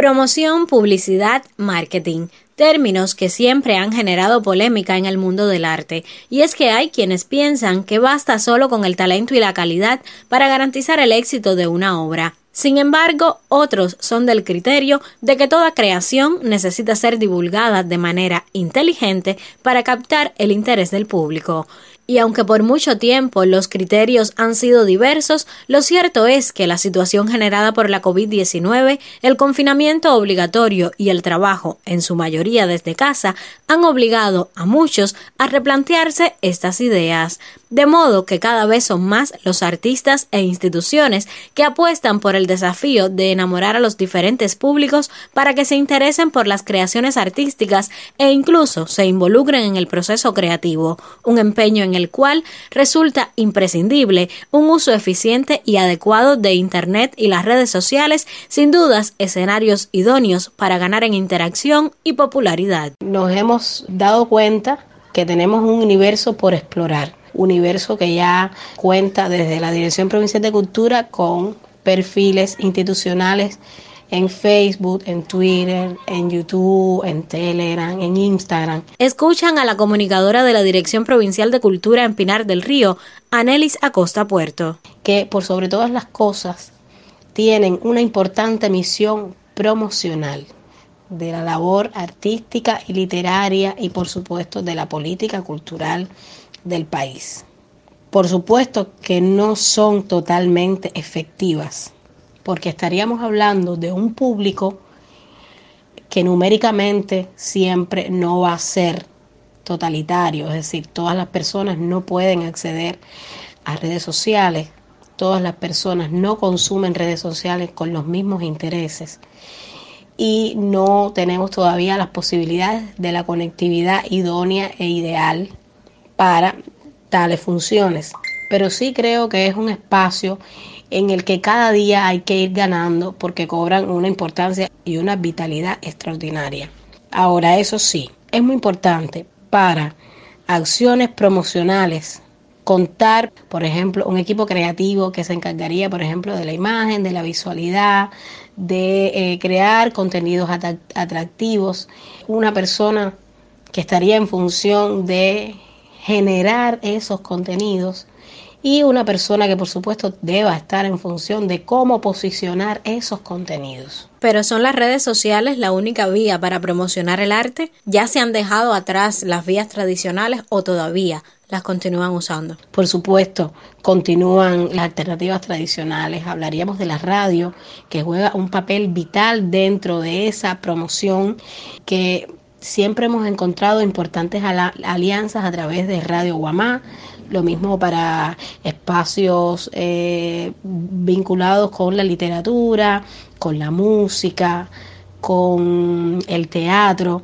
Promoción, publicidad, marketing términos que siempre han generado polémica en el mundo del arte, y es que hay quienes piensan que basta solo con el talento y la calidad para garantizar el éxito de una obra. Sin embargo, otros son del criterio de que toda creación necesita ser divulgada de manera inteligente para captar el interés del público. Y aunque por mucho tiempo los criterios han sido diversos, lo cierto es que la situación generada por la COVID-19, el confinamiento obligatorio y el trabajo, en su mayoría desde casa, han obligado a muchos a replantearse estas ideas. De modo que cada vez son más los artistas e instituciones que apuestan por el desafío de enamorar a los diferentes públicos para que se interesen por las creaciones artísticas e incluso se involucren en el proceso creativo, un empeño en el cual resulta imprescindible un uso eficiente y adecuado de Internet y las redes sociales, sin dudas escenarios idóneos para ganar en interacción y popularidad. Nos hemos dado cuenta que tenemos un universo por explorar universo que ya cuenta desde la Dirección Provincial de Cultura con perfiles institucionales en Facebook, en Twitter, en YouTube, en Telegram, en Instagram. Escuchan a la comunicadora de la Dirección Provincial de Cultura en Pinar del Río, Anelis Acosta Puerto. Que por sobre todas las cosas tienen una importante misión promocional de la labor artística y literaria y por supuesto de la política cultural del país. Por supuesto que no son totalmente efectivas, porque estaríamos hablando de un público que numéricamente siempre no va a ser totalitario, es decir, todas las personas no pueden acceder a redes sociales, todas las personas no consumen redes sociales con los mismos intereses y no tenemos todavía las posibilidades de la conectividad idónea e ideal para tales funciones. Pero sí creo que es un espacio en el que cada día hay que ir ganando porque cobran una importancia y una vitalidad extraordinaria. Ahora, eso sí, es muy importante para acciones promocionales contar, por ejemplo, un equipo creativo que se encargaría, por ejemplo, de la imagen, de la visualidad, de eh, crear contenidos atractivos, una persona que estaría en función de generar esos contenidos y una persona que por supuesto deba estar en función de cómo posicionar esos contenidos. Pero son las redes sociales la única vía para promocionar el arte? ¿Ya se han dejado atrás las vías tradicionales o todavía las continúan usando? Por supuesto, continúan las alternativas tradicionales. Hablaríamos de la radio, que juega un papel vital dentro de esa promoción que siempre hemos encontrado importantes alianzas a través de Radio Guamá, lo mismo para espacios eh, vinculados con la literatura, con la música, con el teatro,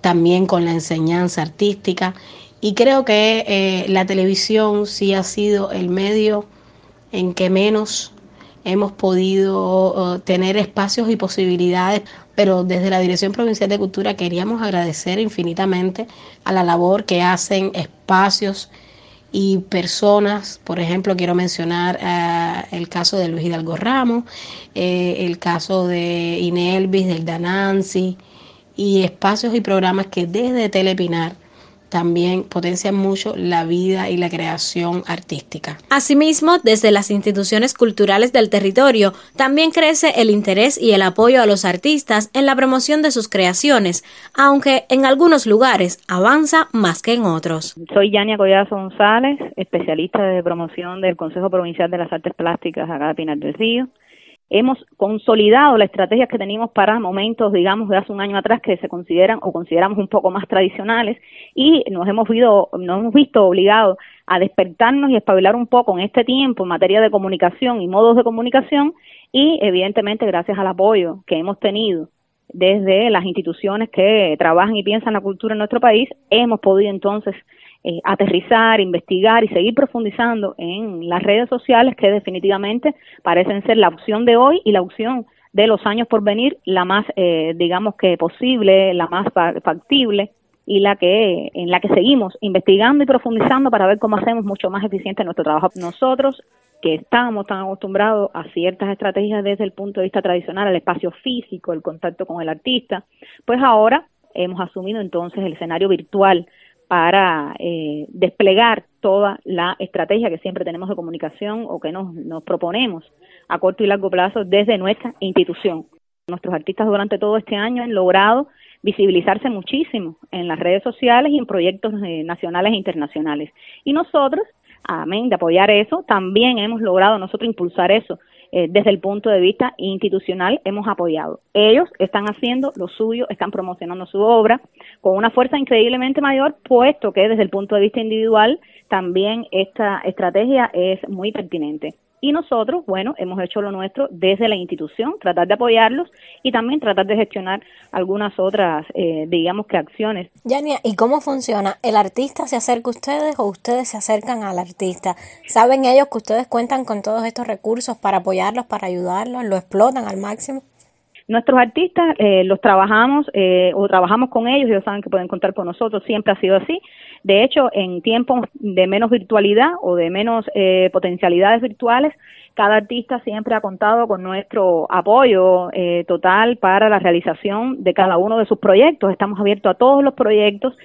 también con la enseñanza artística. Y creo que eh, la televisión sí ha sido el medio en que menos hemos podido tener espacios y posibilidades pero desde la Dirección Provincial de Cultura queríamos agradecer infinitamente a la labor que hacen espacios y personas, por ejemplo, quiero mencionar eh, el caso de Luis Hidalgo Ramos, eh, el caso de Inelvis, del Danansi, y espacios y programas que desde Telepinar también potencian mucho la vida y la creación artística. Asimismo, desde las instituciones culturales del territorio también crece el interés y el apoyo a los artistas en la promoción de sus creaciones, aunque en algunos lugares avanza más que en otros. Soy Yania Collazo González, especialista de promoción del Consejo Provincial de las Artes Plásticas acá de Pinar del Río hemos consolidado las estrategias que teníamos para momentos, digamos, de hace un año atrás que se consideran o consideramos un poco más tradicionales y nos hemos, visto, nos hemos visto obligados a despertarnos y espabilar un poco en este tiempo en materia de comunicación y modos de comunicación y evidentemente gracias al apoyo que hemos tenido desde las instituciones que trabajan y piensan la cultura en nuestro país, hemos podido entonces eh, aterrizar, investigar y seguir profundizando en las redes sociales que definitivamente parecen ser la opción de hoy y la opción de los años por venir, la más, eh, digamos que posible, la más factible y la que en la que seguimos investigando y profundizando para ver cómo hacemos mucho más eficiente nuestro trabajo. Nosotros que estábamos tan acostumbrados a ciertas estrategias desde el punto de vista tradicional, el espacio físico, el contacto con el artista, pues ahora hemos asumido entonces el escenario virtual para eh, desplegar toda la estrategia que siempre tenemos de comunicación o que nos, nos proponemos a corto y largo plazo desde nuestra institución. Nuestros artistas durante todo este año han logrado visibilizarse muchísimo en las redes sociales y en proyectos eh, nacionales e internacionales. Y nosotros, amén de apoyar eso, también hemos logrado nosotros impulsar eso eh, desde el punto de vista institucional hemos apoyado. Ellos están haciendo lo suyo, están promocionando su obra con una fuerza increíblemente mayor, puesto que desde el punto de vista individual también esta estrategia es muy pertinente. Y nosotros, bueno, hemos hecho lo nuestro desde la institución, tratar de apoyarlos y también tratar de gestionar algunas otras, eh, digamos que acciones. Yania, ¿y cómo funciona? ¿El artista se acerca a ustedes o ustedes se acercan al artista? ¿Saben ellos que ustedes cuentan con todos estos recursos para apoyarlos, para ayudarlos? ¿Lo explotan al máximo? Nuestros artistas eh, los trabajamos eh, o trabajamos con ellos, ellos saben que pueden contar con nosotros, siempre ha sido así. De hecho, en tiempos de menos virtualidad o de menos eh, potencialidades virtuales, cada artista siempre ha contado con nuestro apoyo eh, total para la realización de cada uno de sus proyectos. Estamos abiertos a todos los proyectos.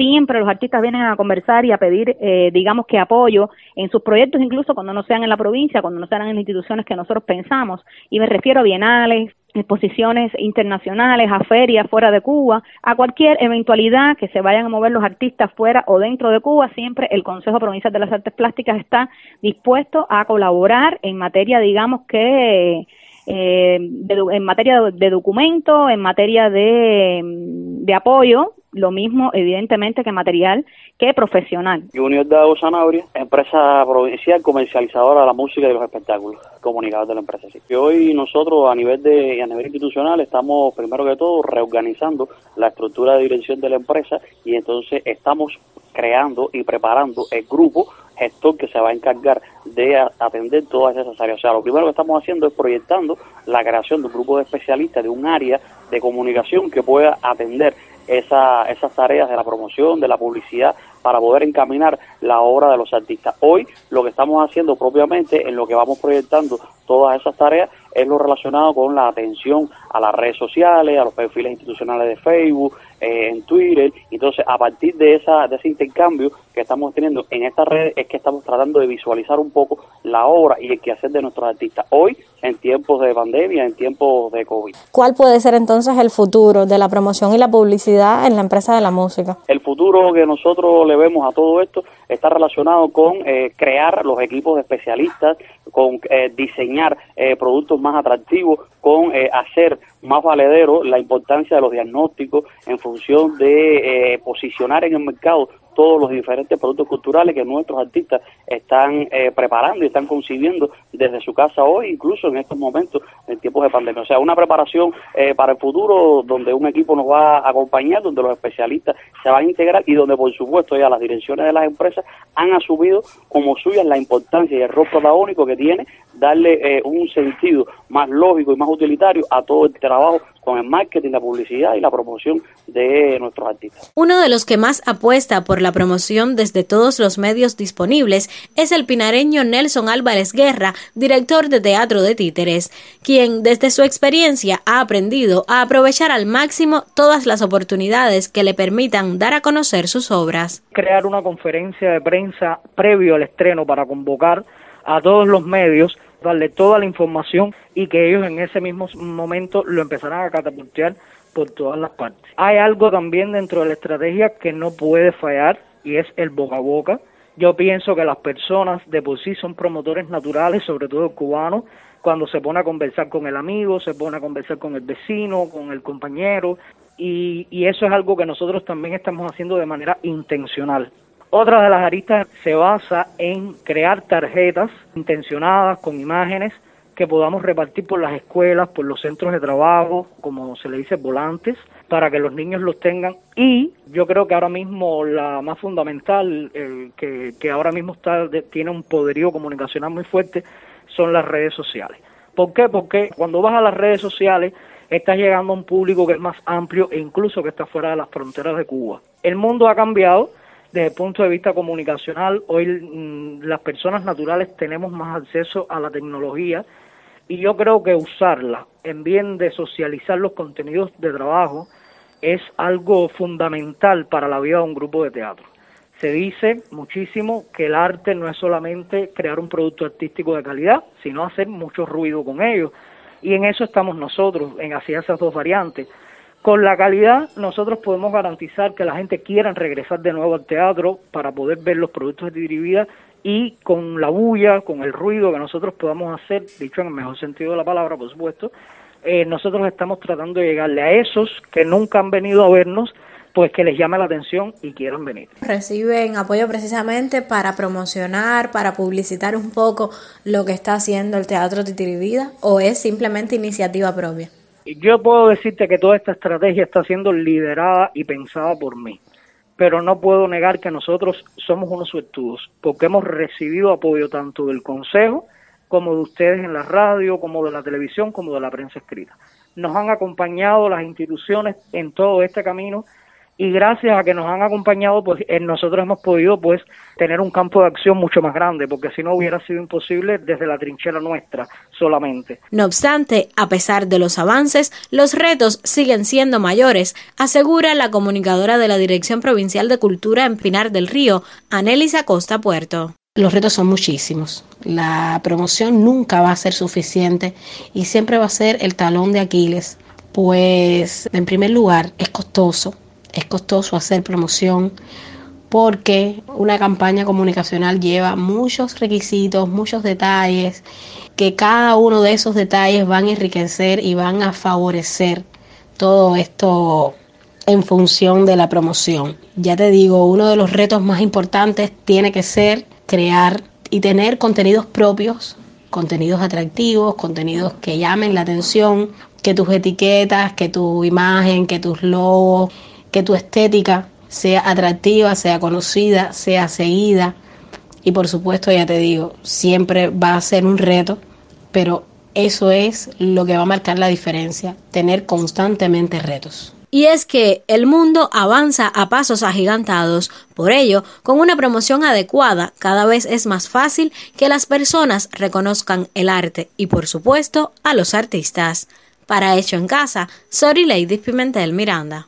Siempre los artistas vienen a conversar y a pedir, eh, digamos que apoyo en sus proyectos, incluso cuando no sean en la provincia, cuando no sean en instituciones que nosotros pensamos. Y me refiero a bienales, exposiciones internacionales, a ferias fuera de Cuba, a cualquier eventualidad que se vayan a mover los artistas fuera o dentro de Cuba, siempre el Consejo Provincial de las Artes Plásticas está dispuesto a colaborar en materia, digamos que eh, en materia de, documento, en materia de, de apoyo lo mismo evidentemente que material que profesional. Junior Dago Sanabria, empresa provincial comercializadora de la música y los espectáculos, comunicador de la empresa. Y hoy nosotros a nivel de a nivel institucional estamos primero que todo reorganizando la estructura de dirección de la empresa y entonces estamos creando y preparando el grupo gestor que se va a encargar de atender todas esas áreas. O sea, lo primero que estamos haciendo es proyectando la creación de un grupo de especialistas de un área de comunicación que pueda atender esa, esas tareas de la promoción, de la publicidad, para poder encaminar la obra de los artistas. Hoy lo que estamos haciendo propiamente, en lo que vamos proyectando todas esas tareas, es lo relacionado con la atención a las redes sociales, a los perfiles institucionales de Facebook, eh, en Twitter. Entonces, a partir de, esa, de ese intercambio que estamos teniendo en estas redes, es que estamos tratando de visualizar un poco la obra y el quehacer de nuestros artistas. Hoy, en tiempos de pandemia, en tiempos de COVID. ¿Cuál puede ser entonces el futuro de la promoción y la publicidad en la empresa de la música? El futuro que nosotros le vemos a todo esto está relacionado con eh, crear los equipos de especialistas, con eh, diseñar eh, productos más atractivos, con hacer más valedero la importancia de los diagnósticos en función de posicionar en el mercado todos los diferentes productos culturales que nuestros artistas están eh, preparando y están concibiendo desde su casa hoy, incluso en estos momentos, en tiempos de pandemia. O sea, una preparación eh, para el futuro donde un equipo nos va a acompañar, donde los especialistas se van a integrar y donde, por supuesto, ya las direcciones de las empresas han asumido como suyas la importancia y el rol protagónico que tiene darle eh, un sentido más lógico y más utilitario a todo el trabajo con el marketing, la publicidad y la promoción de nuestros artistas. Uno de los que más apuesta por la promoción desde todos los medios disponibles es el pinareño Nelson Álvarez Guerra, director de Teatro de Títeres, quien desde su experiencia ha aprendido a aprovechar al máximo todas las oportunidades que le permitan dar a conocer sus obras. Crear una conferencia de prensa previo al estreno para convocar a todos los medios darle toda la información y que ellos en ese mismo momento lo empezarán a catapultar por todas las partes. Hay algo también dentro de la estrategia que no puede fallar y es el boca a boca. Yo pienso que las personas de por sí son promotores naturales, sobre todo el cubano, cuando se pone a conversar con el amigo, se pone a conversar con el vecino, con el compañero, y, y eso es algo que nosotros también estamos haciendo de manera intencional. Otra de las aristas se basa en crear tarjetas intencionadas con imágenes que podamos repartir por las escuelas, por los centros de trabajo, como se le dice, volantes, para que los niños los tengan. Y yo creo que ahora mismo la más fundamental, que, que, ahora mismo está, tiene un poderío comunicacional muy fuerte, son las redes sociales. ¿Por qué? Porque cuando vas a las redes sociales estás llegando a un público que es más amplio e incluso que está fuera de las fronteras de Cuba. El mundo ha cambiado desde el punto de vista comunicacional, hoy mm, las personas naturales tenemos más acceso a la tecnología y yo creo que usarla en bien de socializar los contenidos de trabajo es algo fundamental para la vida de un grupo de teatro. Se dice muchísimo que el arte no es solamente crear un producto artístico de calidad, sino hacer mucho ruido con ello. Y en eso estamos nosotros, en hacer esas dos variantes. Con la calidad nosotros podemos garantizar que la gente quiera regresar de nuevo al teatro para poder ver los productos de Dirivida y con la bulla, con el ruido que nosotros podamos hacer, dicho en el mejor sentido de la palabra, por supuesto, eh, nosotros estamos tratando de llegarle a esos que nunca han venido a vernos, pues que les llame la atención y quieran venir. ¿Reciben apoyo precisamente para promocionar, para publicitar un poco lo que está haciendo el Teatro Titirivida o es simplemente iniciativa propia? Yo puedo decirte que toda esta estrategia está siendo liderada y pensada por mí, pero no puedo negar que nosotros somos unos suertudos, porque hemos recibido apoyo tanto del Consejo como de ustedes en la radio, como de la televisión, como de la prensa escrita. Nos han acompañado las instituciones en todo este camino y gracias a que nos han acompañado, pues nosotros hemos podido pues tener un campo de acción mucho más grande, porque si no hubiera sido imposible desde la trinchera nuestra solamente. No obstante, a pesar de los avances, los retos siguen siendo mayores, asegura la comunicadora de la Dirección Provincial de Cultura en Pinar del Río, Anelisa Costa Puerto. Los retos son muchísimos. La promoción nunca va a ser suficiente y siempre va a ser el talón de Aquiles, pues en primer lugar es costoso es costoso hacer promoción porque una campaña comunicacional lleva muchos requisitos, muchos detalles, que cada uno de esos detalles van a enriquecer y van a favorecer todo esto en función de la promoción. Ya te digo, uno de los retos más importantes tiene que ser crear y tener contenidos propios, contenidos atractivos, contenidos que llamen la atención, que tus etiquetas, que tu imagen, que tus logos que tu estética sea atractiva, sea conocida, sea seguida. Y por supuesto, ya te digo, siempre va a ser un reto, pero eso es lo que va a marcar la diferencia, tener constantemente retos. Y es que el mundo avanza a pasos agigantados, por ello, con una promoción adecuada, cada vez es más fácil que las personas reconozcan el arte y, por supuesto, a los artistas. Para Hecho en Casa, Sorry Lady Pimentel Miranda.